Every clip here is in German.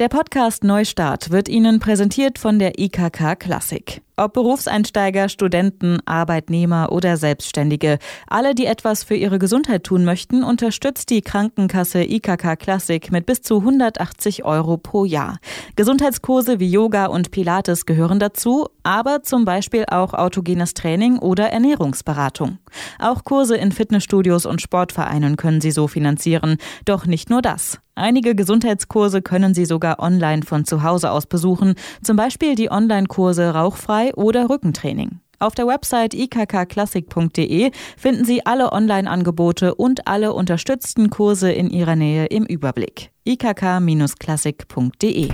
Der Podcast Neustart wird Ihnen präsentiert von der IKK Klassik. Ob Berufseinsteiger, Studenten, Arbeitnehmer oder Selbstständige, alle, die etwas für ihre Gesundheit tun möchten, unterstützt die Krankenkasse IKK Classic mit bis zu 180 Euro pro Jahr. Gesundheitskurse wie Yoga und Pilates gehören dazu, aber zum Beispiel auch autogenes Training oder Ernährungsberatung. Auch Kurse in Fitnessstudios und Sportvereinen können Sie so finanzieren. Doch nicht nur das. Einige Gesundheitskurse können Sie sogar online von zu Hause aus besuchen, zum Beispiel die Online-Kurse Rauchfrei oder Rückentraining. Auf der Website ikkklassik.de finden Sie alle Online-Angebote und alle unterstützten Kurse in Ihrer Nähe im Überblick. ikk-klassik.de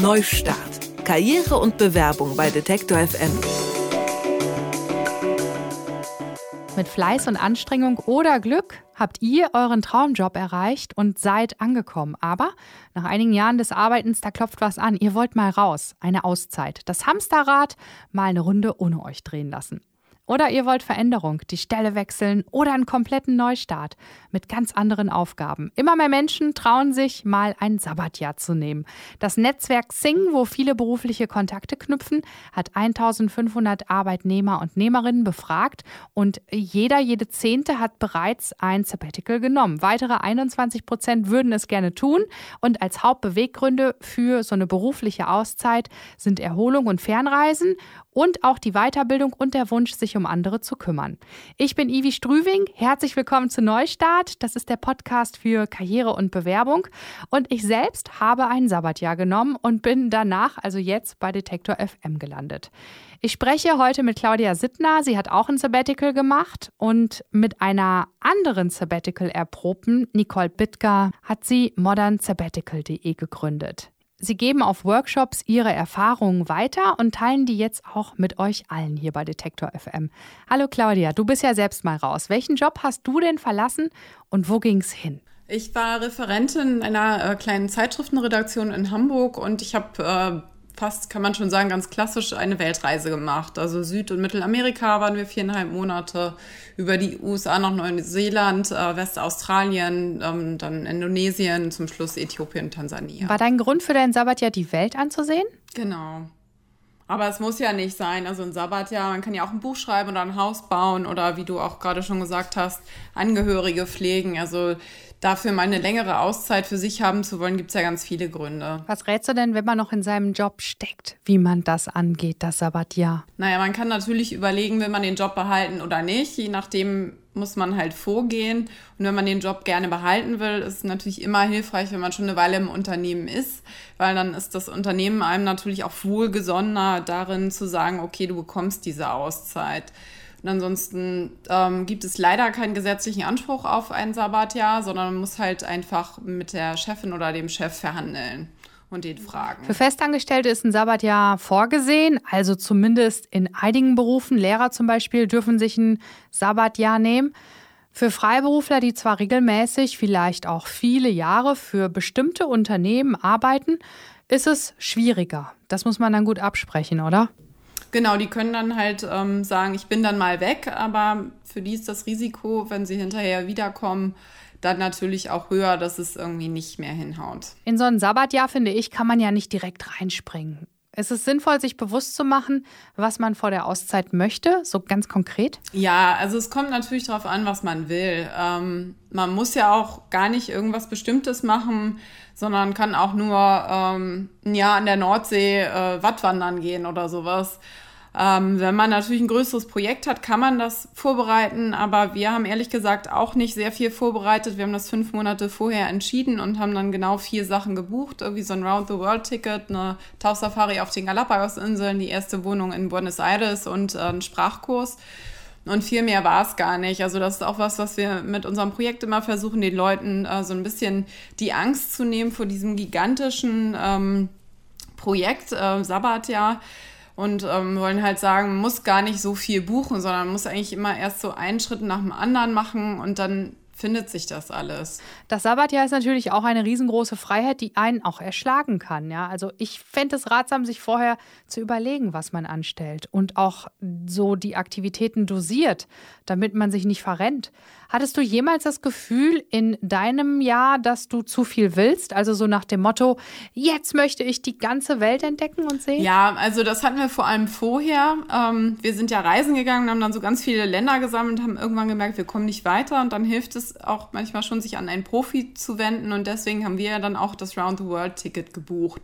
Neustart. Karriere und Bewerbung bei Detektor FM. Mit Fleiß und Anstrengung oder Glück habt ihr euren Traumjob erreicht und seid angekommen. Aber nach einigen Jahren des Arbeitens, da klopft was an. Ihr wollt mal raus, eine Auszeit. Das Hamsterrad mal eine Runde ohne euch drehen lassen. Oder ihr wollt Veränderung, die Stelle wechseln oder einen kompletten Neustart mit ganz anderen Aufgaben. Immer mehr Menschen trauen sich, mal ein Sabbatjahr zu nehmen. Das Netzwerk Sing, wo viele berufliche Kontakte knüpfen, hat 1500 Arbeitnehmer und Nehmerinnen befragt und jeder, jede Zehnte hat bereits ein Sabbatical genommen. Weitere 21 Prozent würden es gerne tun und als Hauptbeweggründe für so eine berufliche Auszeit sind Erholung und Fernreisen und auch die Weiterbildung und der Wunsch, sich um andere zu kümmern. Ich bin Ivi Strüving. Herzlich willkommen zu Neustart. Das ist der Podcast für Karriere und Bewerbung. Und ich selbst habe ein Sabbatjahr genommen und bin danach, also jetzt, bei Detektor FM gelandet. Ich spreche heute mit Claudia Sittner. Sie hat auch ein Sabbatical gemacht und mit einer anderen Sabbatical erprobten, Nicole Bittger, hat sie modernsabbatical.de gegründet. Sie geben auf Workshops Ihre Erfahrungen weiter und teilen die jetzt auch mit euch allen hier bei Detektor FM. Hallo Claudia, du bist ja selbst mal raus. Welchen Job hast du denn verlassen und wo ging's hin? Ich war Referentin einer äh, kleinen Zeitschriftenredaktion in Hamburg und ich habe äh, fast, kann man schon sagen, ganz klassisch eine Weltreise gemacht. Also Süd- und Mittelamerika waren wir viereinhalb Monate, über die USA nach Neuseeland, äh, Westaustralien, ähm, dann Indonesien, zum Schluss Äthiopien, Tansania. War dein Grund für dein Sabbatjahr, die Welt anzusehen? Genau. Aber es muss ja nicht sein. Also ein Sabbatjahr, man kann ja auch ein Buch schreiben oder ein Haus bauen oder wie du auch gerade schon gesagt hast, Angehörige pflegen. Also dafür mal eine längere Auszeit für sich haben zu wollen, gibt es ja ganz viele Gründe. Was rätst du denn, wenn man noch in seinem Job steckt, wie man das angeht, das Sabbatjahr? Naja, man kann natürlich überlegen, will man den Job behalten oder nicht. Je nachdem muss man halt vorgehen. Und wenn man den Job gerne behalten will, ist es natürlich immer hilfreich, wenn man schon eine Weile im Unternehmen ist, weil dann ist das Unternehmen einem natürlich auch wohlgesonnener darin zu sagen, okay, du bekommst diese Auszeit. Und ansonsten ähm, gibt es leider keinen gesetzlichen Anspruch auf ein Sabbatjahr, sondern man muss halt einfach mit der Chefin oder dem Chef verhandeln und den fragen. Für Festangestellte ist ein Sabbatjahr vorgesehen, also zumindest in einigen Berufen. Lehrer zum Beispiel dürfen sich ein Sabbatjahr nehmen. Für Freiberufler, die zwar regelmäßig, vielleicht auch viele Jahre für bestimmte Unternehmen arbeiten, ist es schwieriger. Das muss man dann gut absprechen, oder? Genau, die können dann halt ähm, sagen, ich bin dann mal weg, aber für die ist das Risiko, wenn sie hinterher wiederkommen, dann natürlich auch höher, dass es irgendwie nicht mehr hinhaut. In so ein Sabbatjahr, finde ich, kann man ja nicht direkt reinspringen. Es ist sinnvoll, sich bewusst zu machen, was man vor der Auszeit möchte, so ganz konkret? Ja, also es kommt natürlich darauf an, was man will. Ähm, man muss ja auch gar nicht irgendwas Bestimmtes machen, sondern kann auch nur ähm, ein Jahr an der Nordsee äh, Wattwandern gehen oder sowas. Ähm, wenn man natürlich ein größeres Projekt hat, kann man das vorbereiten, aber wir haben ehrlich gesagt auch nicht sehr viel vorbereitet. Wir haben das fünf Monate vorher entschieden und haben dann genau vier Sachen gebucht, irgendwie so ein Round-the-World-Ticket, eine Tauchsafari auf den Galapagos-Inseln, die erste Wohnung in Buenos Aires und äh, einen Sprachkurs. Und viel mehr war es gar nicht. Also das ist auch was, was wir mit unserem Projekt immer versuchen, den Leuten äh, so ein bisschen die Angst zu nehmen vor diesem gigantischen ähm, Projekt äh, Sabbatjahr und ähm, wollen halt sagen, man muss gar nicht so viel buchen, sondern man muss eigentlich immer erst so einen Schritt nach dem anderen machen und dann findet sich das alles. Das Sabbatjahr ist natürlich auch eine riesengroße Freiheit, die einen auch erschlagen kann. Ja? Also ich fände es ratsam, sich vorher zu überlegen, was man anstellt und auch so die Aktivitäten dosiert, damit man sich nicht verrennt. Hattest du jemals das Gefühl in deinem Jahr, dass du zu viel willst? Also so nach dem Motto, jetzt möchte ich die ganze Welt entdecken und sehen? Ja, also das hatten wir vor allem vorher. Ähm, wir sind ja reisen gegangen, haben dann so ganz viele Länder gesammelt, haben irgendwann gemerkt, wir kommen nicht weiter und dann hilft es auch manchmal schon, sich an einen Profi zu wenden und deswegen haben wir ja dann auch das Round the World Ticket gebucht.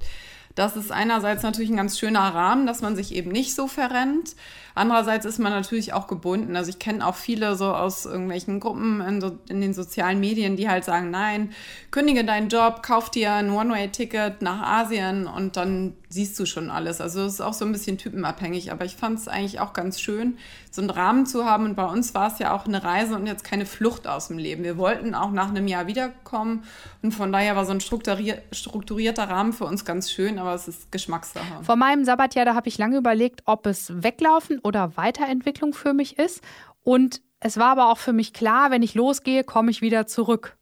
Das ist einerseits natürlich ein ganz schöner Rahmen, dass man sich eben nicht so verrennt. Andererseits ist man natürlich auch gebunden. Also ich kenne auch viele so aus irgendwelchen Gruppen in, so, in, den sozialen Medien, die halt sagen, nein, kündige deinen Job, kauf dir ein One-Way-Ticket nach Asien und dann siehst du schon alles. Also es ist auch so ein bisschen typenabhängig, aber ich fand es eigentlich auch ganz schön, so einen Rahmen zu haben. Und bei uns war es ja auch eine Reise und jetzt keine Flucht aus dem Leben. Wir wollten auch nach einem Jahr wiederkommen und von daher war so ein strukturierter Rahmen für uns ganz schön, aber es ist Geschmackssache. Vor meinem Sabbatjahr, da habe ich lange überlegt, ob es weglaufen oder Weiterentwicklung für mich ist. Und es war aber auch für mich klar, wenn ich losgehe, komme ich wieder zurück.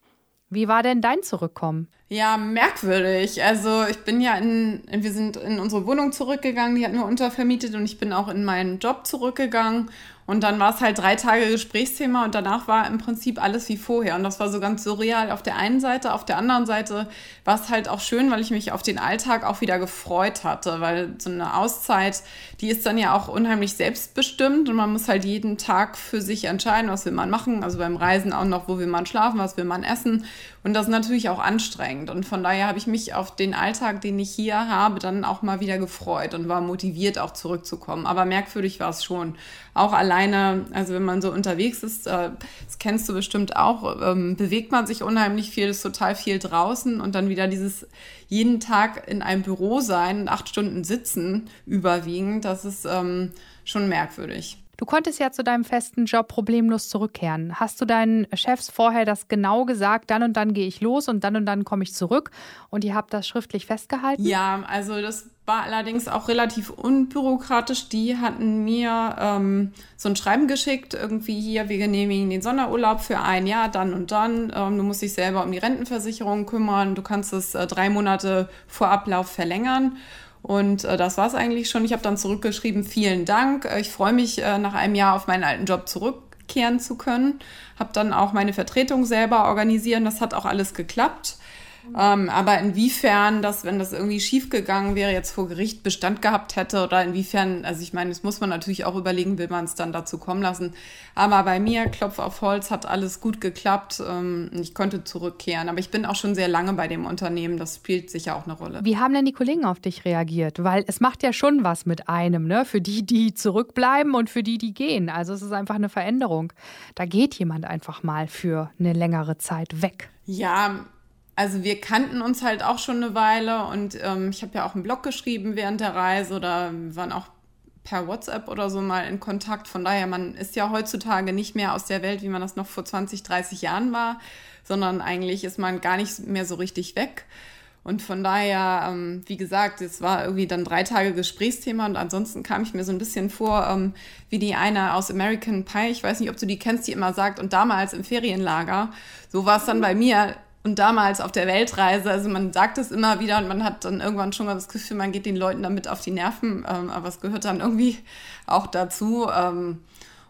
Wie war denn dein Zurückkommen? Ja, merkwürdig. Also ich bin ja in, wir sind in unsere Wohnung zurückgegangen, die hatten wir untervermietet und ich bin auch in meinen Job zurückgegangen und dann war es halt drei Tage Gesprächsthema und danach war im Prinzip alles wie vorher. Und das war so ganz surreal auf der einen Seite. Auf der anderen Seite war es halt auch schön, weil ich mich auf den Alltag auch wieder gefreut hatte. Weil so eine Auszeit, die ist dann ja auch unheimlich selbstbestimmt und man muss halt jeden Tag für sich entscheiden, was will man machen. Also beim Reisen auch noch, wo will man schlafen, was will man essen. Und das ist natürlich auch anstrengend. Und von daher habe ich mich auf den Alltag, den ich hier habe, dann auch mal wieder gefreut und war motiviert, auch zurückzukommen. Aber merkwürdig war es schon. Auch alleine, also wenn man so unterwegs ist, äh, das kennst du bestimmt auch, ähm, bewegt man sich unheimlich viel, ist total viel draußen und dann wieder dieses jeden Tag in einem Büro sein und acht Stunden sitzen überwiegend, das ist ähm, schon merkwürdig. Du konntest ja zu deinem festen Job problemlos zurückkehren. Hast du deinen Chefs vorher das genau gesagt, dann und dann gehe ich los und dann und dann komme ich zurück und ihr habt das schriftlich festgehalten? Ja, also das war allerdings auch relativ unbürokratisch. Die hatten mir ähm, so ein Schreiben geschickt, irgendwie hier, wir genehmigen den Sonderurlaub für ein Jahr, dann und dann. Ähm, du musst dich selber um die Rentenversicherung kümmern, du kannst es äh, drei Monate vor Ablauf verlängern. Und äh, das war es eigentlich schon. Ich habe dann zurückgeschrieben, vielen Dank. Äh, ich freue mich, äh, nach einem Jahr auf meinen alten Job zurückkehren zu können. Habe dann auch meine Vertretung selber organisieren. Das hat auch alles geklappt. Ähm, aber inwiefern das, wenn das irgendwie schiefgegangen wäre, jetzt vor Gericht Bestand gehabt hätte oder inwiefern, also ich meine, das muss man natürlich auch überlegen, will man es dann dazu kommen lassen. Aber bei mir, Klopf auf Holz, hat alles gut geklappt. Ähm, ich konnte zurückkehren. Aber ich bin auch schon sehr lange bei dem Unternehmen. Das spielt sicher auch eine Rolle. Wie haben denn die Kollegen auf dich reagiert? Weil es macht ja schon was mit einem, ne? Für die, die zurückbleiben und für die, die gehen. Also es ist einfach eine Veränderung. Da geht jemand einfach mal für eine längere Zeit weg. Ja, also wir kannten uns halt auch schon eine Weile und ähm, ich habe ja auch einen Blog geschrieben während der Reise oder waren auch per WhatsApp oder so mal in Kontakt. Von daher, man ist ja heutzutage nicht mehr aus der Welt, wie man das noch vor 20, 30 Jahren war, sondern eigentlich ist man gar nicht mehr so richtig weg. Und von daher, ähm, wie gesagt, es war irgendwie dann drei Tage Gesprächsthema und ansonsten kam ich mir so ein bisschen vor, ähm, wie die eine aus American Pie, ich weiß nicht, ob du die kennst, die immer sagt, und damals im Ferienlager, so war es dann bei mir, und damals auf der Weltreise, also man sagt es immer wieder und man hat dann irgendwann schon mal das Gefühl, man geht den Leuten damit auf die Nerven, ähm, aber es gehört dann irgendwie auch dazu. Ähm,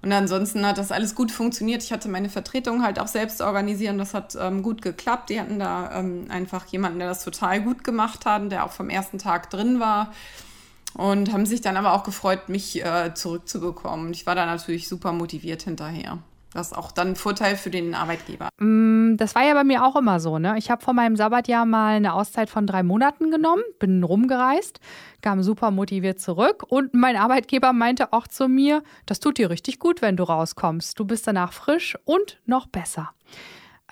und ansonsten hat das alles gut funktioniert. Ich hatte meine Vertretung halt auch selbst organisieren. Das hat ähm, gut geklappt. Die hatten da ähm, einfach jemanden, der das total gut gemacht hat, der auch vom ersten Tag drin war. Und haben sich dann aber auch gefreut, mich äh, zurückzubekommen. Ich war da natürlich super motiviert hinterher. Das ist auch dann ein Vorteil für den Arbeitgeber. Mm, das war ja bei mir auch immer so. Ne? Ich habe vor meinem Sabbatjahr mal eine Auszeit von drei Monaten genommen, bin rumgereist, kam super motiviert zurück und mein Arbeitgeber meinte auch zu mir, das tut dir richtig gut, wenn du rauskommst. Du bist danach frisch und noch besser.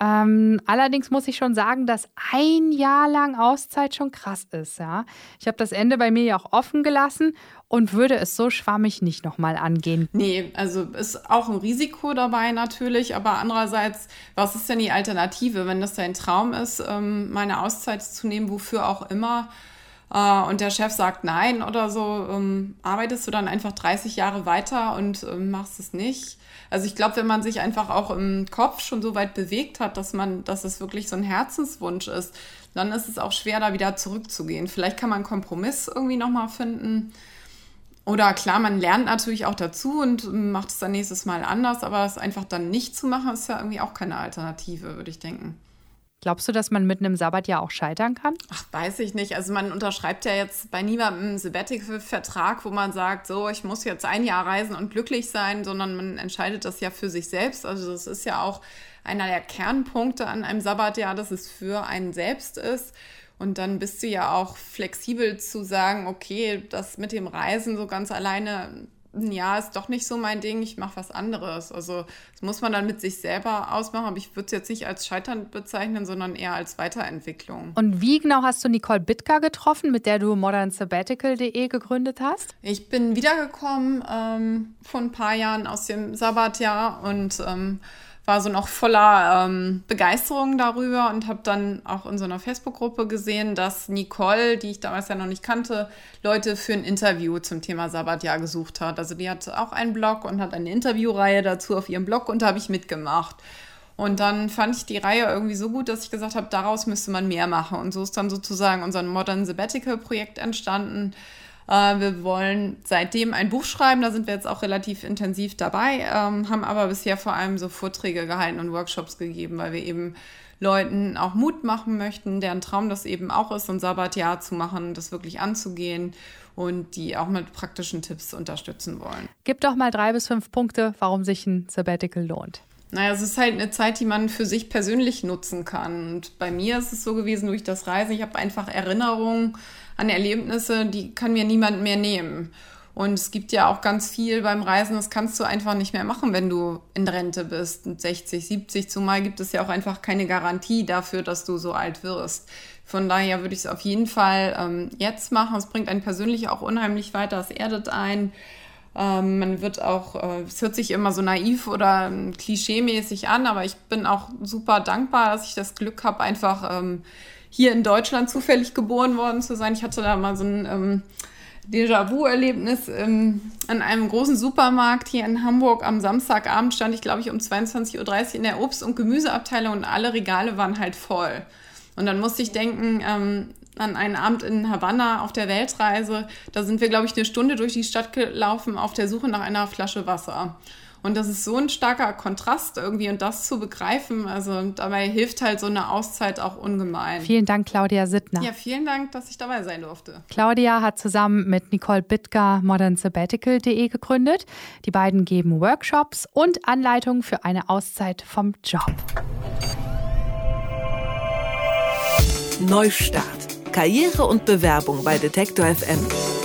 Ähm, allerdings muss ich schon sagen, dass ein Jahr lang Auszeit schon krass ist. Ja? Ich habe das Ende bei mir ja auch offen gelassen und würde es so schwammig nicht nochmal angehen. Nee, also ist auch ein Risiko dabei natürlich, aber andererseits, was ist denn die Alternative, wenn das dein Traum ist, ähm, meine Auszeit zu nehmen, wofür auch immer? Äh, und der Chef sagt nein oder so, ähm, arbeitest du dann einfach 30 Jahre weiter und ähm, machst es nicht. Also ich glaube, wenn man sich einfach auch im Kopf schon so weit bewegt hat, dass man, dass es wirklich so ein Herzenswunsch ist, dann ist es auch schwer, da wieder zurückzugehen. Vielleicht kann man einen Kompromiss irgendwie nochmal finden. Oder klar, man lernt natürlich auch dazu und macht es dann nächstes Mal anders, aber es einfach dann nicht zu machen, ist ja irgendwie auch keine Alternative, würde ich denken. Glaubst du, dass man mit einem Sabbatjahr auch scheitern kann? Ach, weiß ich nicht. Also man unterschreibt ja jetzt bei niemandem einen Sabbatical-Vertrag, wo man sagt, so, ich muss jetzt ein Jahr reisen und glücklich sein, sondern man entscheidet das ja für sich selbst. Also das ist ja auch einer der Kernpunkte an einem Sabbatjahr, dass es für einen selbst ist. Und dann bist du ja auch flexibel zu sagen, okay, das mit dem Reisen so ganz alleine ja, ist doch nicht so mein Ding, ich mache was anderes. Also das muss man dann mit sich selber ausmachen, aber ich würde es jetzt nicht als Scheitern bezeichnen, sondern eher als Weiterentwicklung. Und wie genau hast du Nicole Bittger getroffen, mit der du modernsabbatical.de gegründet hast? Ich bin wiedergekommen ähm, vor ein paar Jahren aus dem Sabbatjahr und ähm, war so noch voller ähm, Begeisterung darüber und habe dann auch in so einer Facebook-Gruppe gesehen, dass Nicole, die ich damals ja noch nicht kannte, Leute für ein Interview zum Thema Sabbatjahr gesucht hat. Also die hat auch einen Blog und hat eine Interviewreihe dazu auf ihrem Blog und da habe ich mitgemacht. Und dann fand ich die Reihe irgendwie so gut, dass ich gesagt habe, daraus müsste man mehr machen. Und so ist dann sozusagen unser Modern Sabbatical Projekt entstanden wir wollen seitdem ein Buch schreiben, da sind wir jetzt auch relativ intensiv dabei, ähm, haben aber bisher vor allem so Vorträge gehalten und Workshops gegeben, weil wir eben Leuten auch Mut machen möchten, deren Traum das eben auch ist, ein Sabbatjahr zu machen, das wirklich anzugehen und die auch mit praktischen Tipps unterstützen wollen. Gib doch mal drei bis fünf Punkte, warum sich ein Sabbatical lohnt. Naja, es ist halt eine Zeit, die man für sich persönlich nutzen kann. Und bei mir ist es so gewesen durch das Reisen, ich habe einfach Erinnerungen an Erlebnisse, die kann mir niemand mehr nehmen. Und es gibt ja auch ganz viel beim Reisen, das kannst du einfach nicht mehr machen, wenn du in Rente bist. Und 60, 70 zumal gibt es ja auch einfach keine Garantie dafür, dass du so alt wirst. Von daher würde ich es auf jeden Fall ähm, jetzt machen. Es bringt einen persönlich auch unheimlich weiter, es erdet ein. Ähm, man wird auch, äh, es hört sich immer so naiv oder ähm, klischeemäßig an, aber ich bin auch super dankbar, dass ich das Glück habe, einfach ähm, hier in Deutschland zufällig geboren worden zu sein. Ich hatte da mal so ein ähm, Déjà-vu-Erlebnis ähm, an einem großen Supermarkt hier in Hamburg. Am Samstagabend stand ich, glaube ich, um 22.30 Uhr in der Obst- und Gemüseabteilung und alle Regale waren halt voll. Und dann musste ich denken ähm, an einen Abend in Havanna auf der Weltreise. Da sind wir, glaube ich, eine Stunde durch die Stadt gelaufen auf der Suche nach einer Flasche Wasser. Und das ist so ein starker Kontrast irgendwie und das zu begreifen, also dabei hilft halt so eine Auszeit auch ungemein. Vielen Dank, Claudia Sittner. Ja, vielen Dank, dass ich dabei sein durfte. Claudia hat zusammen mit Nicole Bittger modernsabbatical.de gegründet. Die beiden geben Workshops und Anleitungen für eine Auszeit vom Job. Neustart. Karriere und Bewerbung bei Detektor FM.